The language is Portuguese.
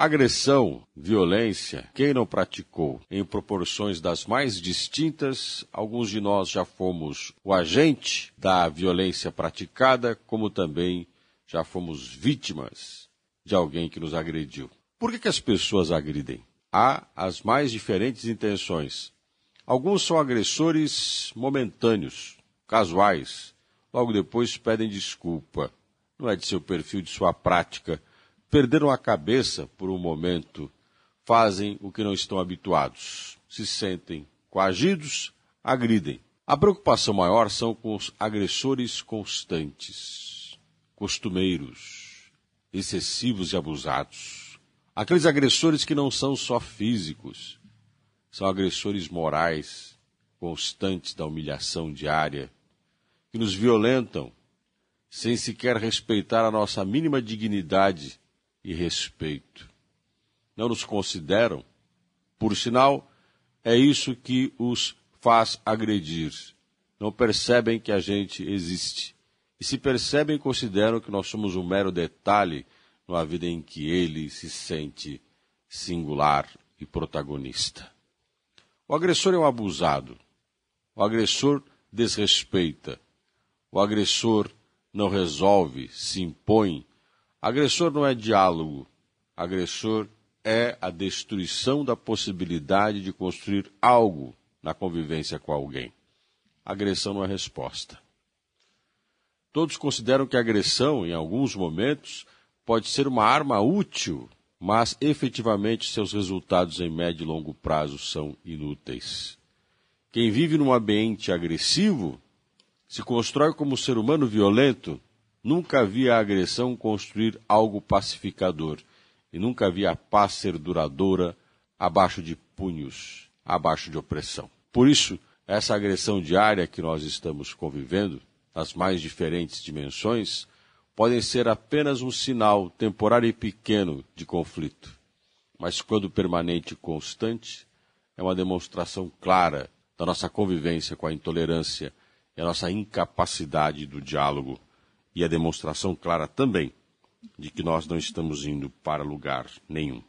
Agressão, violência, quem não praticou em proporções das mais distintas, alguns de nós já fomos o agente da violência praticada, como também já fomos vítimas de alguém que nos agrediu. Por que, que as pessoas agridem? Há as mais diferentes intenções. Alguns são agressores momentâneos, casuais, logo depois pedem desculpa. Não é de seu perfil, de sua prática perderam a cabeça por um momento, fazem o que não estão habituados, se sentem coagidos, agridem. A preocupação maior são com os agressores constantes, costumeiros, excessivos e abusados. Aqueles agressores que não são só físicos, são agressores morais, constantes da humilhação diária, que nos violentam sem sequer respeitar a nossa mínima dignidade e respeito. Não nos consideram. Por sinal, é isso que os faz agredir. Não percebem que a gente existe. E se percebem, consideram que nós somos um mero detalhe numa vida em que ele se sente singular e protagonista. O agressor é um abusado. O agressor desrespeita. O agressor não resolve, se impõe Agressor não é diálogo. Agressor é a destruição da possibilidade de construir algo na convivência com alguém. Agressão não é resposta. Todos consideram que a agressão, em alguns momentos, pode ser uma arma útil, mas efetivamente seus resultados em médio e longo prazo são inúteis. Quem vive num ambiente agressivo se constrói como ser humano violento Nunca vi a agressão construir algo pacificador, e nunca vi a paz ser duradoura abaixo de punhos, abaixo de opressão. Por isso, essa agressão diária que nós estamos convivendo, nas mais diferentes dimensões, podem ser apenas um sinal temporário e pequeno de conflito. Mas quando permanente e constante, é uma demonstração clara da nossa convivência com a intolerância e a nossa incapacidade do diálogo e a demonstração clara também de que nós não estamos indo para lugar nenhum.